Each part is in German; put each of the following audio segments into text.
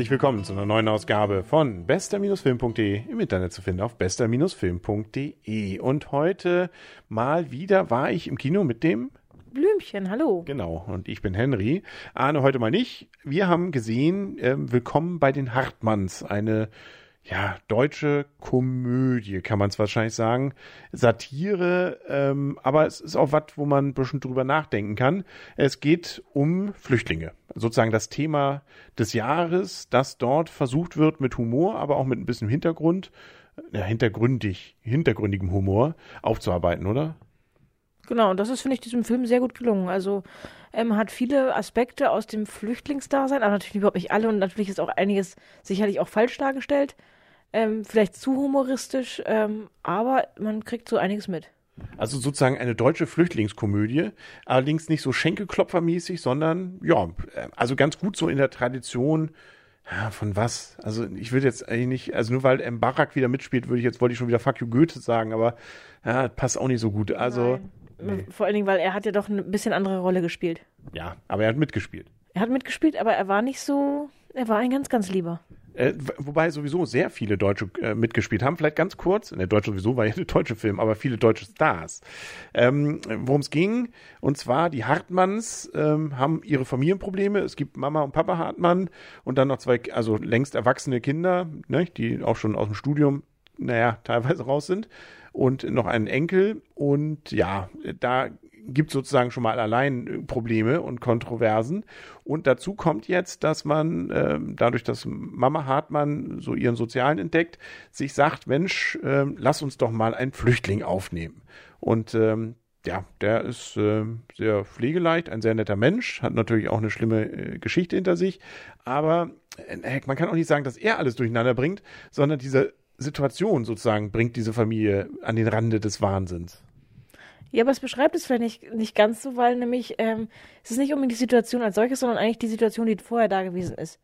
Herzlich willkommen zu einer neuen Ausgabe von bester-film.de im Internet zu finden auf bester-film.de. Und heute mal wieder war ich im Kino mit dem Blümchen, hallo. Genau, und ich bin Henry. Arne heute mal nicht. Wir haben gesehen, äh, Willkommen bei den Hartmanns, eine ja, deutsche Komödie, kann man es wahrscheinlich sagen. Satire, ähm, aber es ist auch was, wo man ein bisschen drüber nachdenken kann. Es geht um Flüchtlinge. Sozusagen das Thema des Jahres, das dort versucht wird, mit Humor, aber auch mit ein bisschen Hintergrund, ja, hintergründig, hintergründigem Humor aufzuarbeiten, oder? Genau, und das ist, finde ich, diesem Film sehr gut gelungen. Also ähm, hat viele Aspekte aus dem Flüchtlingsdasein, aber natürlich überhaupt nicht alle und natürlich ist auch einiges sicherlich auch falsch dargestellt. Ähm, vielleicht zu humoristisch, ähm, aber man kriegt so einiges mit. Also sozusagen eine deutsche Flüchtlingskomödie, allerdings nicht so Schenkelklopfermäßig, sondern ja, also ganz gut so in der Tradition. Ja, von was? Also ich würde jetzt eigentlich nicht, also nur weil M. Barak wieder mitspielt, würde ich jetzt, wollte ich schon wieder Fuck you Goethe sagen, aber ja, passt auch nicht so gut. Also nee. vor allen Dingen, weil er hat ja doch eine bisschen andere Rolle gespielt. Ja, aber er hat mitgespielt. Er hat mitgespielt, aber er war nicht so, er war ein ganz, ganz lieber. Äh, wobei sowieso sehr viele Deutsche äh, mitgespielt haben. Vielleicht ganz kurz, der Deutsche sowieso war ja ein deutscher Film, aber viele deutsche Stars. Ähm, Worum es ging, und zwar die Hartmanns ähm, haben ihre Familienprobleme. Es gibt Mama und Papa Hartmann und dann noch zwei, also längst erwachsene Kinder, ne, die auch schon aus dem Studium, naja, teilweise raus sind. Und noch einen Enkel. Und ja, da gibt sozusagen schon mal allein äh, Probleme und Kontroversen. Und dazu kommt jetzt, dass man äh, dadurch, dass Mama Hartmann so ihren Sozialen entdeckt, sich sagt, Mensch, äh, lass uns doch mal einen Flüchtling aufnehmen. Und ähm, ja, der ist äh, sehr pflegeleicht, ein sehr netter Mensch, hat natürlich auch eine schlimme äh, Geschichte hinter sich, aber äh, man kann auch nicht sagen, dass er alles durcheinander bringt, sondern diese Situation sozusagen bringt diese Familie an den Rande des Wahnsinns. Ja, aber es beschreibt es vielleicht nicht, nicht ganz so, weil nämlich ähm, es ist nicht unbedingt die Situation als solches, sondern eigentlich die Situation, die vorher da gewesen ist.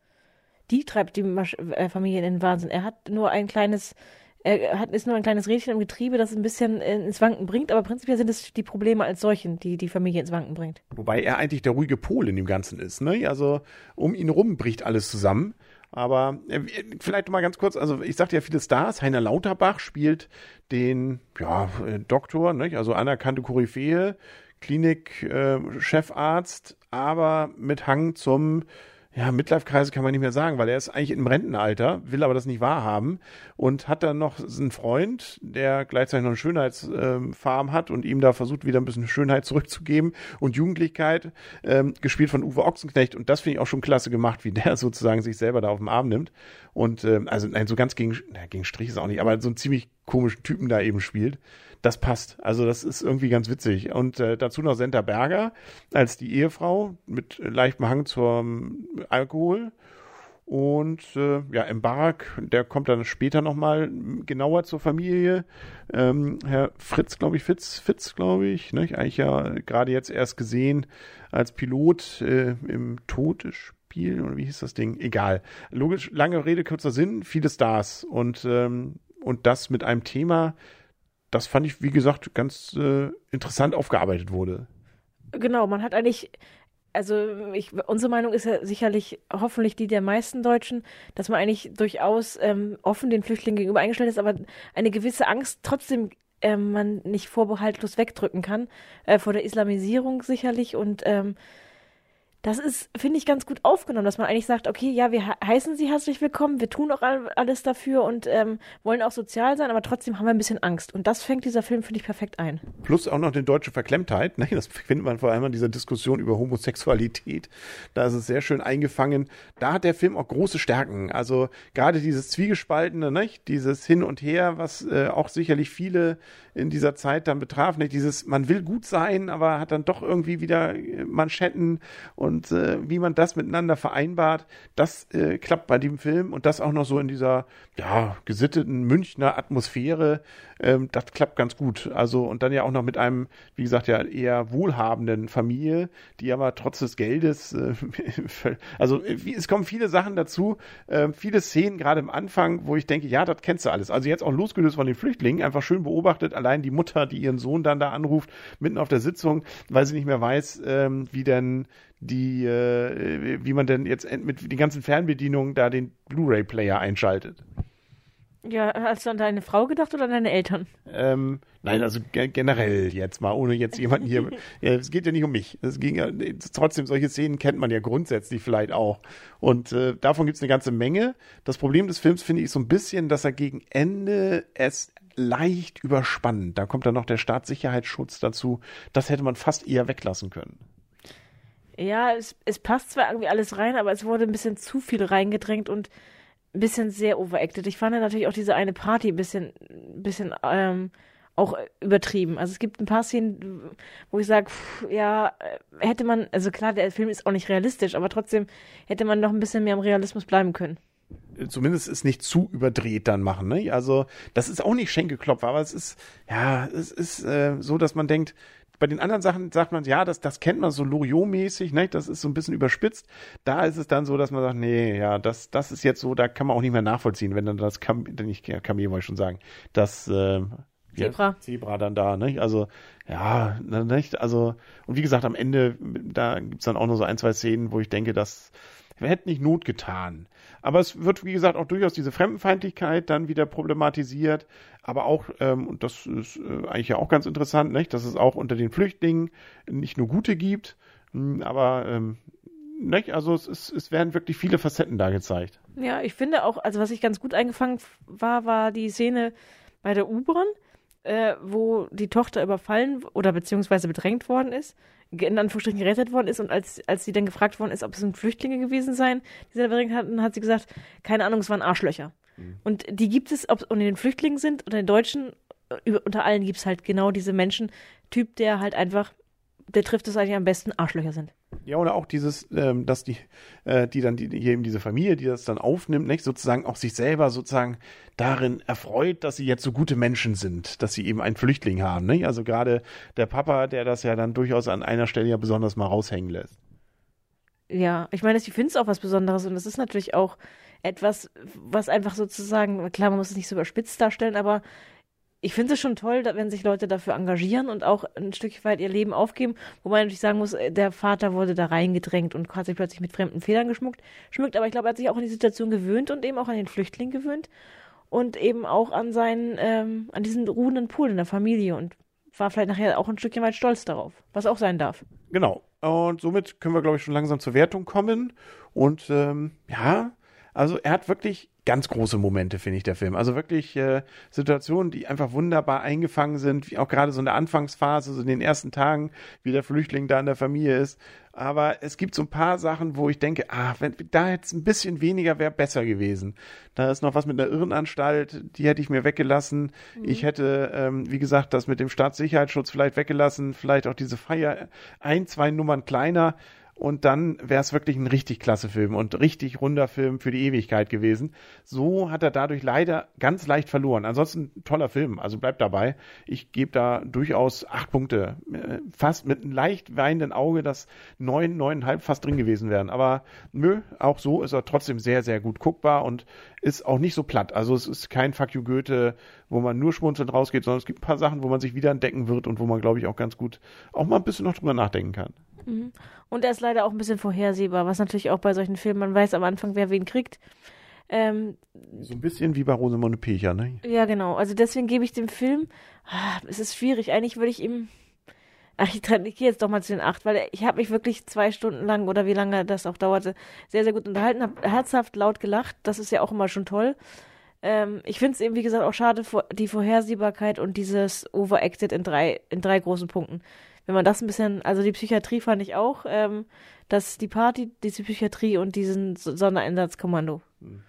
Die treibt die Masch äh, Familie in den Wahnsinn. Er hat nur ein kleines, er hat, ist nur ein kleines Rädchen im Getriebe, das ein bisschen ins Wanken bringt, aber prinzipiell sind es die Probleme als solchen, die die Familie ins Wanken bringt. Wobei er eigentlich der ruhige Pol in dem Ganzen ist, ne? Also um ihn rum bricht alles zusammen. Aber äh, vielleicht mal ganz kurz, also ich sagte ja viele Stars, Heiner Lauterbach spielt den ja, äh, Doktor, nicht? also anerkannte Koryphäe, Klinik-Chefarzt, äh, aber mit Hang zum ja, Midlife-Kreise kann man nicht mehr sagen, weil er ist eigentlich im Rentenalter, will aber das nicht wahrhaben und hat dann noch einen Freund, der gleichzeitig noch eine Schönheitsfarm ähm, hat und ihm da versucht, wieder ein bisschen Schönheit zurückzugeben und Jugendlichkeit, ähm, gespielt von Uwe Ochsenknecht und das finde ich auch schon klasse gemacht, wie der sozusagen sich selber da auf den Arm nimmt und ähm, also nein, so ganz gegen, na, gegen Strich ist auch nicht, aber so einen ziemlich komischen Typen da eben spielt das passt. Also das ist irgendwie ganz witzig. Und äh, dazu noch Senta Berger als die Ehefrau mit leichtem Hang zum Alkohol. Und äh, ja, im Barak, der kommt dann später nochmal genauer zur Familie. Ähm, Herr Fritz, glaube ich, Fitz, Fitz, glaube ich, ne? eigentlich ja gerade jetzt erst gesehen als Pilot äh, im Todesspiel, oder wie hieß das Ding? Egal. Logisch, lange Rede, kurzer Sinn, viele Stars. Und, ähm, und das mit einem Thema, das fand ich, wie gesagt, ganz äh, interessant aufgearbeitet wurde. Genau, man hat eigentlich, also ich, unsere Meinung ist ja sicherlich hoffentlich die der meisten Deutschen, dass man eigentlich durchaus ähm, offen den Flüchtlingen gegenüber eingestellt ist, aber eine gewisse Angst trotzdem ähm, man nicht vorbehaltlos wegdrücken kann, äh, vor der Islamisierung sicherlich und ähm, das ist, finde ich, ganz gut aufgenommen, dass man eigentlich sagt, okay, ja, wir heißen Sie herzlich willkommen, wir tun auch alles dafür und ähm, wollen auch sozial sein, aber trotzdem haben wir ein bisschen Angst. Und das fängt dieser Film, finde ich, perfekt ein. Plus auch noch die deutsche Verklemmtheit. Ne? Das findet man vor allem in dieser Diskussion über Homosexualität. Da ist es sehr schön eingefangen. Da hat der Film auch große Stärken. Also gerade dieses Zwiegespaltene, ne? dieses Hin und Her, was äh, auch sicherlich viele in dieser Zeit dann betraf. Ne? Dieses, man will gut sein, aber hat dann doch irgendwie wieder äh, Manschetten und und äh, wie man das miteinander vereinbart, das äh, klappt bei dem Film und das auch noch so in dieser ja gesitteten Münchner Atmosphäre, ähm, das klappt ganz gut. Also und dann ja auch noch mit einem, wie gesagt, ja eher wohlhabenden Familie, die aber trotz des Geldes, äh, also wie, es kommen viele Sachen dazu, äh, viele Szenen gerade am Anfang, wo ich denke, ja, das kennst du alles. Also jetzt auch losgelöst von den Flüchtlingen, einfach schön beobachtet, allein die Mutter, die ihren Sohn dann da anruft, mitten auf der Sitzung, weil sie nicht mehr weiß, ähm, wie denn die, äh, wie man denn jetzt mit den ganzen Fernbedienungen da den Blu-ray-Player einschaltet. Ja, hast du an deine Frau gedacht oder an deine Eltern? Ähm, nein, also ge generell jetzt mal, ohne jetzt jemanden hier. ja, es geht ja nicht um mich. Es ging ja, trotzdem, solche Szenen kennt man ja grundsätzlich vielleicht auch. Und äh, davon gibt es eine ganze Menge. Das Problem des Films finde ich so ein bisschen, dass er gegen Ende es leicht überspannt. Da kommt dann noch der Staatssicherheitsschutz dazu. Das hätte man fast eher weglassen können. Ja, es, es passt zwar irgendwie alles rein, aber es wurde ein bisschen zu viel reingedrängt und ein bisschen sehr overacted. Ich fand natürlich auch diese eine Party ein bisschen, bisschen ähm, auch übertrieben. Also es gibt ein paar Szenen, wo ich sage, ja, hätte man, also klar, der Film ist auch nicht realistisch, aber trotzdem hätte man noch ein bisschen mehr am Realismus bleiben können. Zumindest ist nicht zu überdreht dann machen. Ne? Also das ist auch nicht Schenkelklopfer, aber es ist ja, es ist äh, so, dass man denkt, bei den anderen Sachen sagt man, ja, das, das kennt man so Loriot-mäßig, ne? das ist so ein bisschen überspitzt. Da ist es dann so, dass man sagt, nee, ja, das, das ist jetzt so, da kann man auch nicht mehr nachvollziehen, wenn dann das Kam nicht Kamel wollte ich schon sagen, das äh, Zebra. Ja, Zebra dann da, ne? Also, ja, ne, nicht? Also, und wie gesagt, am Ende, da gibt's dann auch nur so ein, zwei Szenen, wo ich denke, das hätte nicht Not getan. Aber es wird, wie gesagt, auch durchaus diese Fremdenfeindlichkeit dann wieder problematisiert. Aber auch, ähm, und das ist äh, eigentlich ja auch ganz interessant, nicht? dass es auch unter den Flüchtlingen nicht nur gute gibt, mh, hm, aber ähm, nicht? Also es, ist, es werden wirklich viele Facetten da gezeigt. Ja, ich finde auch, also was ich ganz gut eingefangen war, war die Szene bei der U-Bahn, äh, wo die Tochter überfallen oder beziehungsweise bedrängt worden ist in Anführungsstrichen gerettet worden ist und als, als sie dann gefragt worden ist, ob es sind Flüchtlinge gewesen seien, die sie da bringen hatten, hat sie gesagt, keine Ahnung, es waren Arschlöcher. Mhm. Und die gibt es, ob es unter den Flüchtlingen sind oder den Deutschen, über, unter allen gibt es halt genau diese Menschen, Typ, der halt einfach, der trifft es eigentlich am besten, Arschlöcher sind. Ja, oder auch dieses, ähm, dass die, äh, die dann, die, hier eben diese Familie, die das dann aufnimmt, nicht, sozusagen auch sich selber sozusagen darin erfreut, dass sie jetzt so gute Menschen sind, dass sie eben einen Flüchtling haben, nicht? Also gerade der Papa, der das ja dann durchaus an einer Stelle ja besonders mal raushängen lässt. Ja, ich meine, ich finde es auch was Besonderes und es ist natürlich auch etwas, was einfach sozusagen, klar, man muss es nicht so überspitzt darstellen, aber ich finde es schon toll, wenn sich Leute dafür engagieren und auch ein Stück weit ihr Leben aufgeben, wo man natürlich sagen muss, äh, der Vater wurde da reingedrängt und hat sich plötzlich mit fremden Federn geschmuckt, schmückt, aber ich glaube, er hat sich auch an die Situation gewöhnt und eben auch an den Flüchtling gewöhnt und eben auch an seinen, ähm, an diesen ruhenden Pool in der Familie und war vielleicht nachher auch ein Stückchen weit stolz darauf, was auch sein darf. Genau. Und somit können wir, glaube ich, schon langsam zur Wertung kommen. Und ähm, ja, also er hat wirklich ganz große Momente, finde ich, der Film. Also wirklich äh, Situationen, die einfach wunderbar eingefangen sind, wie auch gerade so in der Anfangsphase, so in den ersten Tagen, wie der Flüchtling da in der Familie ist. Aber es gibt so ein paar Sachen, wo ich denke, ah, wenn da jetzt ein bisschen weniger wäre besser gewesen. Da ist noch was mit der Irrenanstalt, die hätte ich mir weggelassen. Mhm. Ich hätte, ähm, wie gesagt, das mit dem Staatssicherheitsschutz vielleicht weggelassen, vielleicht auch diese Feier ein, zwei Nummern kleiner und dann wäre es wirklich ein richtig klasse Film und richtig runder Film für die Ewigkeit gewesen. So hat er dadurch leider ganz leicht verloren. Ansonsten toller Film, also bleibt dabei. Ich gebe da durchaus acht Punkte. Äh, fast mit einem leicht weinenden Auge, dass neun, neuneinhalb fast drin gewesen wären. Aber nö, auch so ist er trotzdem sehr, sehr gut guckbar und ist auch nicht so platt. Also es ist kein Fuck you Goethe, wo man nur schmunzelnd rausgeht, sondern es gibt ein paar Sachen, wo man sich wieder entdecken wird und wo man, glaube ich, auch ganz gut auch mal ein bisschen noch drüber nachdenken kann. Mhm. Und er ist leider auch ein bisschen vorhersehbar, was natürlich auch bei solchen Filmen, man weiß am Anfang, wer wen kriegt. Ähm, so ein bisschen wie bei Rosamunde Pilcher, ne? Ja, genau. Also deswegen gebe ich dem Film, ah, es ist schwierig. Eigentlich würde ich ihm, ach, ich, ich gehe jetzt doch mal zu den acht, weil ich habe mich wirklich zwei Stunden lang oder wie lange das auch dauerte, sehr, sehr gut unterhalten, habe herzhaft laut gelacht. Das ist ja auch immer schon toll. Ähm, ich finde es eben, wie gesagt, auch schade, die Vorhersehbarkeit und dieses Overacted in drei, in drei großen Punkten wenn man das ein bisschen, also die Psychiatrie fand ich auch, ähm, dass die Party, diese Psychiatrie und diesen Sondereinsatzkommando. Mhm.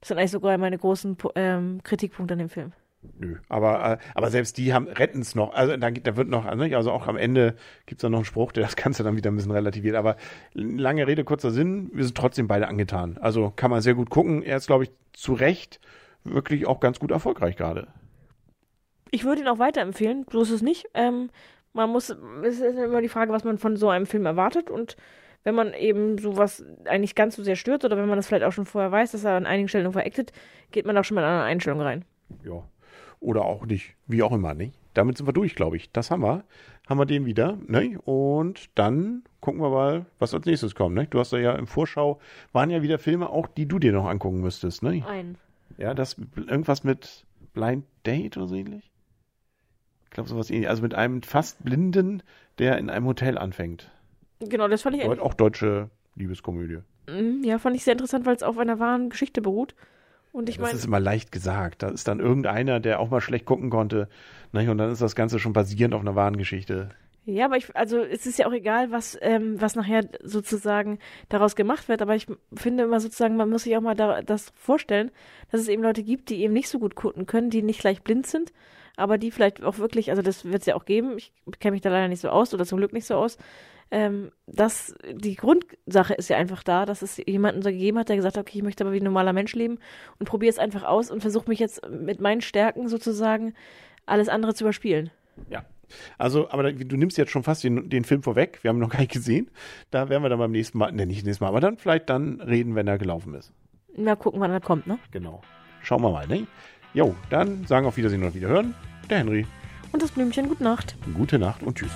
Das sind eigentlich sogar meine großen ähm, Kritikpunkte an dem Film. Nö, aber, äh, aber selbst die haben retten es noch. Also da, da wird noch, also auch am Ende gibt es dann noch einen Spruch, der das Ganze dann wieder ein bisschen relativiert. Aber lange Rede, kurzer Sinn, wir sind trotzdem beide angetan. Also kann man sehr gut gucken. Er ist, glaube ich, zu Recht wirklich auch ganz gut erfolgreich gerade. Ich würde ihn auch weiterempfehlen, ist es nicht. Ähm, man muss, es ist immer die Frage, was man von so einem Film erwartet und wenn man eben sowas eigentlich ganz so sehr stört oder wenn man das vielleicht auch schon vorher weiß, dass er an einigen Stellen veräktet, geht man auch schon mit einer Einstellung rein. Ja. Oder auch nicht. Wie auch immer, nicht? Damit sind wir durch, glaube ich. Das haben wir. Haben wir den wieder, ne? Und dann gucken wir mal, was als nächstes kommt, ne? Du hast ja im Vorschau, waren ja wieder Filme auch, die du dir noch angucken müsstest, ne? Ein. Ja, das, irgendwas mit Blind Date oder so ähnlich? Ich glaube, sowas ähnlich. Also mit einem fast Blinden, der in einem Hotel anfängt. Genau, das fand ich Deut auch deutsche Liebeskomödie. Mm, Ja, fand ich sehr interessant, weil es auf einer wahren Geschichte beruht. Und ich das meine, ist immer leicht gesagt. Da ist dann irgendeiner, der auch mal schlecht gucken konnte. Ne? Und dann ist das Ganze schon basierend auf einer wahren Geschichte. ja, aber ich, also es ist ja auch egal, was, ähm, was nachher sozusagen daraus gemacht wird. Aber ich finde immer sozusagen, man muss sich auch mal da, das vorstellen, dass es eben Leute gibt, die eben nicht so gut gucken können, die nicht gleich blind sind, aber die vielleicht auch wirklich, also das wird es ja auch geben. Ich kenne mich da leider nicht so aus oder zum Glück nicht so aus. Ähm, dass die Grundsache ist ja einfach da, dass es jemanden so gegeben hat, der gesagt hat, okay, ich möchte aber wie ein normaler Mensch leben und probiere es einfach aus und versuche mich jetzt mit meinen Stärken sozusagen alles andere zu überspielen. Ja. Also, aber du nimmst jetzt schon fast den, den Film vorweg. Wir haben ihn noch gar nicht gesehen. Da werden wir dann beim nächsten Mal, ne, nicht nächstes Mal, aber dann vielleicht dann reden, wenn er gelaufen ist. Mal gucken, wann er kommt, ne? Genau. Schauen wir mal, ne? Jo, dann sagen auf Wiedersehen und Wiederhören. Der Henry. Und das Blümchen, gute Nacht. Gute Nacht und tschüss.